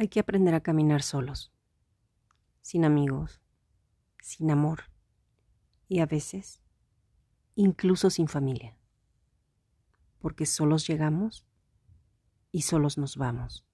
Hay que aprender a caminar solos, sin amigos, sin amor y a veces incluso sin familia, porque solos llegamos y solos nos vamos.